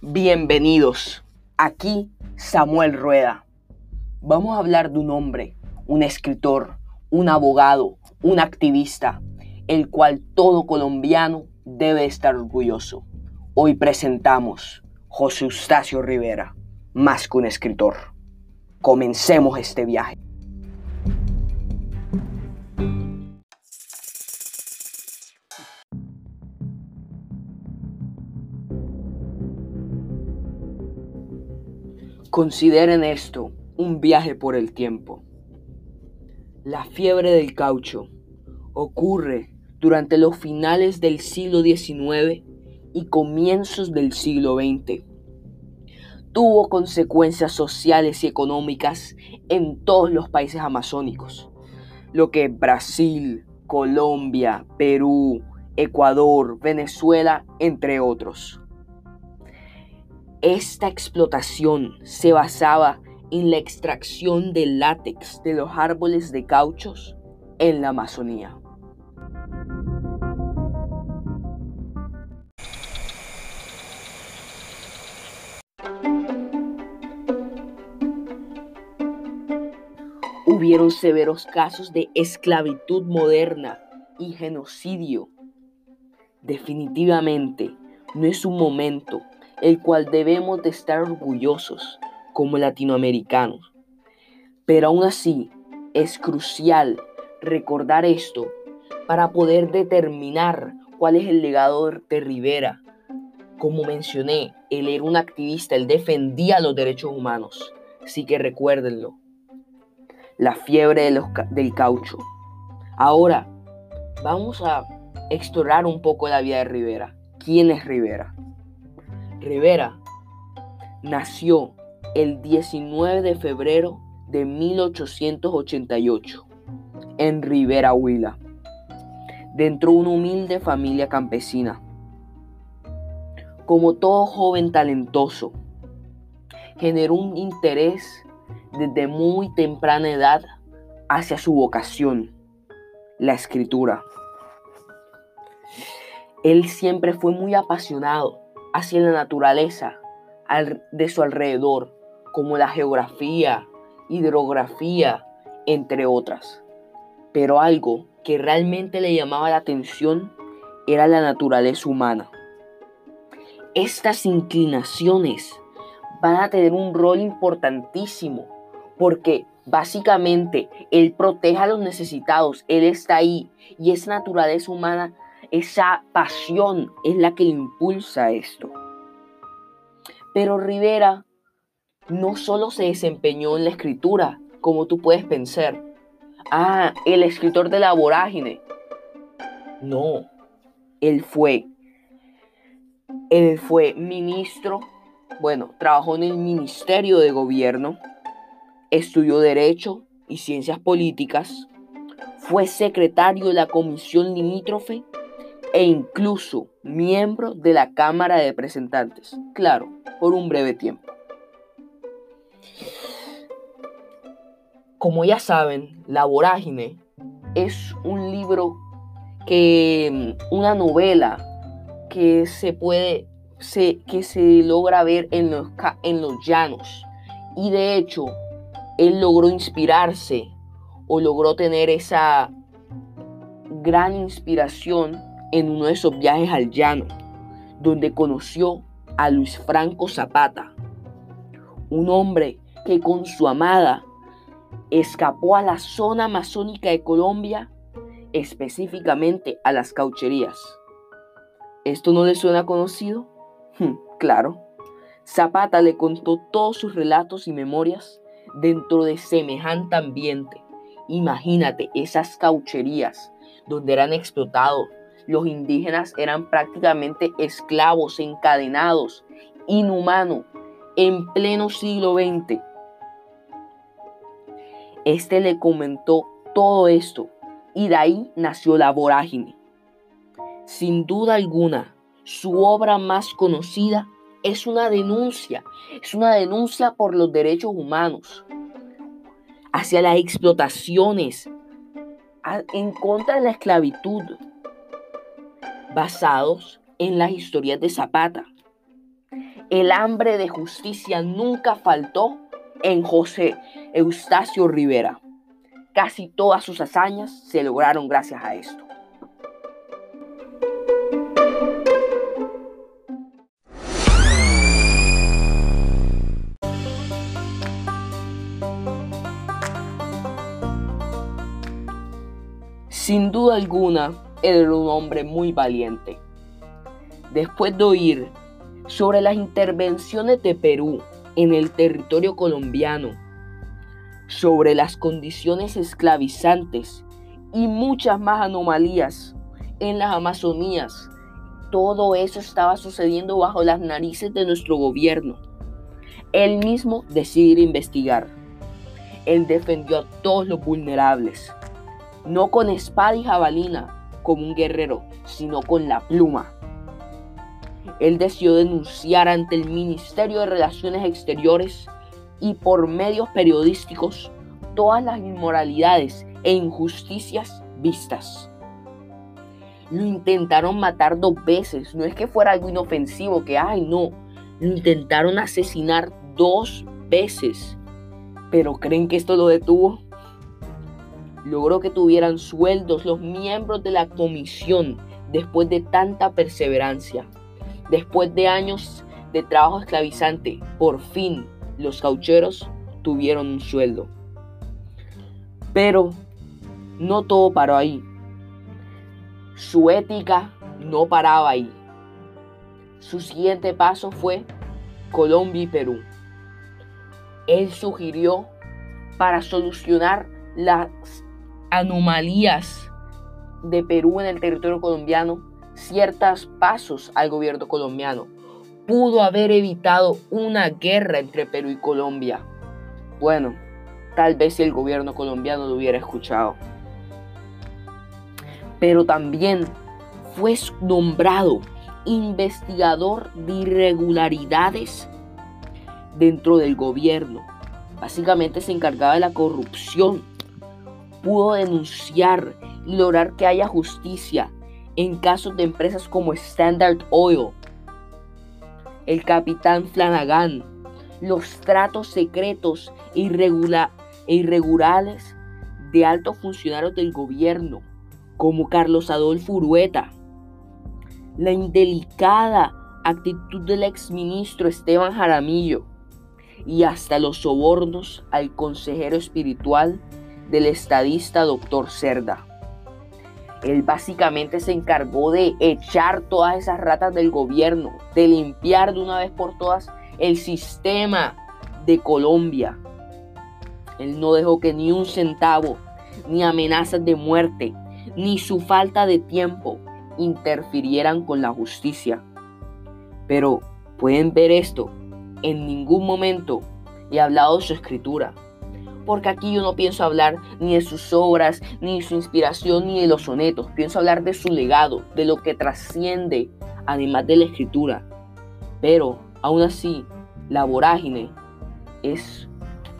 Bienvenidos. Aquí Samuel Rueda. Vamos a hablar de un hombre, un escritor, un abogado, un activista, el cual todo colombiano debe estar orgulloso. Hoy presentamos José Eustacio Rivera, más que un escritor. Comencemos este viaje. Consideren esto un viaje por el tiempo. La fiebre del caucho ocurre durante los finales del siglo XIX y comienzos del siglo XX. Tuvo consecuencias sociales y económicas en todos los países amazónicos, lo que Brasil, Colombia, Perú, Ecuador, Venezuela, entre otros. Esta explotación se basaba en la extracción de látex de los árboles de cauchos en la Amazonía. Hubieron severos casos de esclavitud moderna y genocidio. Definitivamente no es un momento el cual debemos de estar orgullosos como latinoamericanos. Pero aún así es crucial recordar esto para poder determinar cuál es el legado de Rivera. Como mencioné, él era un activista, él defendía los derechos humanos. Así que recuérdenlo. La fiebre del caucho. Ahora, vamos a explorar un poco la vida de Rivera. ¿Quién es Rivera? Rivera nació el 19 de febrero de 1888 en Rivera Huila, dentro de una humilde familia campesina. Como todo joven talentoso, generó un interés desde muy temprana edad hacia su vocación, la escritura. Él siempre fue muy apasionado hacia la naturaleza de su alrededor, como la geografía, hidrografía, entre otras. Pero algo que realmente le llamaba la atención era la naturaleza humana. Estas inclinaciones van a tener un rol importantísimo porque básicamente Él protege a los necesitados, Él está ahí y esa naturaleza humana esa pasión es la que impulsa esto. Pero Rivera no solo se desempeñó en la escritura, como tú puedes pensar. Ah, el escritor de la vorágine. No, él fue. Él fue ministro, bueno, trabajó en el Ministerio de Gobierno, estudió Derecho y Ciencias Políticas, fue secretario de la Comisión Limítrofe e incluso miembro de la Cámara de Representantes, claro, por un breve tiempo. Como ya saben, La Vorágine es un libro que, una novela que se puede, que se logra ver en los, en los llanos. Y de hecho, él logró inspirarse o logró tener esa gran inspiración en uno de esos viajes al llano, donde conoció a Luis Franco Zapata, un hombre que con su amada escapó a la zona amazónica de Colombia, específicamente a las caucherías. ¿Esto no le suena conocido? Hmm, claro. Zapata le contó todos sus relatos y memorias dentro de semejante ambiente. Imagínate esas caucherías donde eran explotados los indígenas eran prácticamente esclavos, encadenados, inhumanos, en pleno siglo XX. Este le comentó todo esto y de ahí nació la vorágine. Sin duda alguna, su obra más conocida es una denuncia, es una denuncia por los derechos humanos, hacia las explotaciones, en contra de la esclavitud, basados en las historias de Zapata. el hambre de justicia nunca faltó en José Eustacio Rivera. Casi todas sus hazañas se lograron gracias a esto. Sin duda alguna, era un hombre muy valiente. Después de oír sobre las intervenciones de Perú en el territorio colombiano, sobre las condiciones esclavizantes y muchas más anomalías en las Amazonías. Todo eso estaba sucediendo bajo las narices de nuestro gobierno. Él mismo decidió investigar. Él defendió a todos los vulnerables, no con espada y jabalina como un guerrero, sino con la pluma él decidió denunciar ante el Ministerio de Relaciones Exteriores y por medios periodísticos todas las inmoralidades e injusticias vistas. Lo intentaron matar dos veces, no es que fuera algo inofensivo, que, ay, no, lo intentaron asesinar dos veces. Pero ¿creen que esto lo detuvo? Logró que tuvieran sueldos los miembros de la comisión después de tanta perseverancia. Después de años de trabajo esclavizante, por fin los caucheros tuvieron un sueldo. Pero no todo paró ahí. Su ética no paraba ahí. Su siguiente paso fue Colombia y Perú. Él sugirió para solucionar las anomalías de Perú en el territorio colombiano ciertos pasos al gobierno colombiano. Pudo haber evitado una guerra entre Perú y Colombia. Bueno, tal vez si el gobierno colombiano lo hubiera escuchado. Pero también fue nombrado investigador de irregularidades dentro del gobierno. Básicamente se encargaba de la corrupción. Pudo denunciar y lograr que haya justicia en casos de empresas como Standard Oil, el capitán Flanagan, los tratos secretos e, e irregulares de altos funcionarios del gobierno, como Carlos Adolfo Urueta, la indelicada actitud del exministro Esteban Jaramillo y hasta los sobornos al consejero espiritual del estadista doctor Cerda. Él básicamente se encargó de echar todas esas ratas del gobierno, de limpiar de una vez por todas el sistema de Colombia. Él no dejó que ni un centavo, ni amenazas de muerte, ni su falta de tiempo interfirieran con la justicia. Pero pueden ver esto, en ningún momento he hablado de su escritura porque aquí yo no pienso hablar ni de sus obras, ni de su inspiración, ni de los sonetos. Pienso hablar de su legado, de lo que trasciende, además de la escritura. Pero, aún así, la vorágine es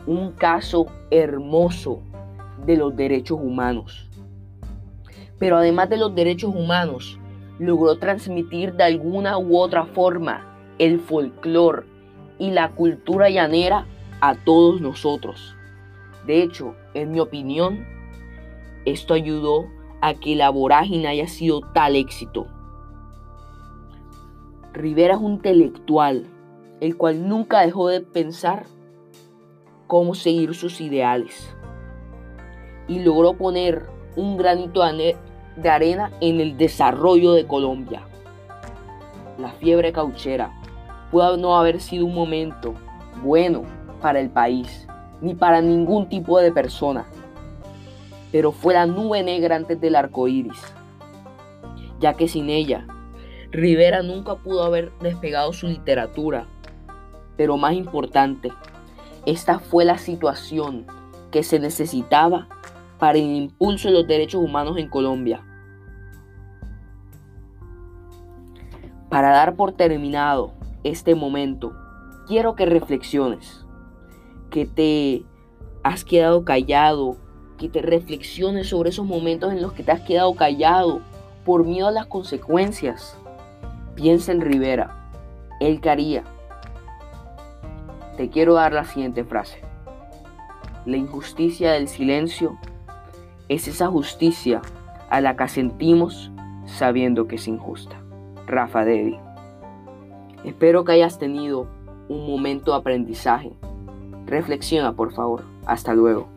un caso hermoso de los derechos humanos. Pero además de los derechos humanos, logró transmitir de alguna u otra forma el folclore y la cultura llanera a todos nosotros. De hecho, en mi opinión, esto ayudó a que la vorágine haya sido tal éxito. Rivera es un intelectual, el cual nunca dejó de pensar cómo seguir sus ideales y logró poner un granito de arena en el desarrollo de Colombia. La fiebre cauchera pudo no haber sido un momento bueno para el país, ni para ningún tipo de persona. Pero fue la nube negra antes del arco iris, ya que sin ella, Rivera nunca pudo haber despegado su literatura. Pero más importante, esta fue la situación que se necesitaba para el impulso de los derechos humanos en Colombia. Para dar por terminado este momento, quiero que reflexiones que te has quedado callado, que te reflexiones sobre esos momentos en los que te has quedado callado por miedo a las consecuencias. Piensa en Rivera. Él quería te quiero dar la siguiente frase. La injusticia del silencio es esa justicia a la que sentimos sabiendo que es injusta. Rafa Dedi. Espero que hayas tenido un momento de aprendizaje. Reflexiona, por favor. Hasta luego.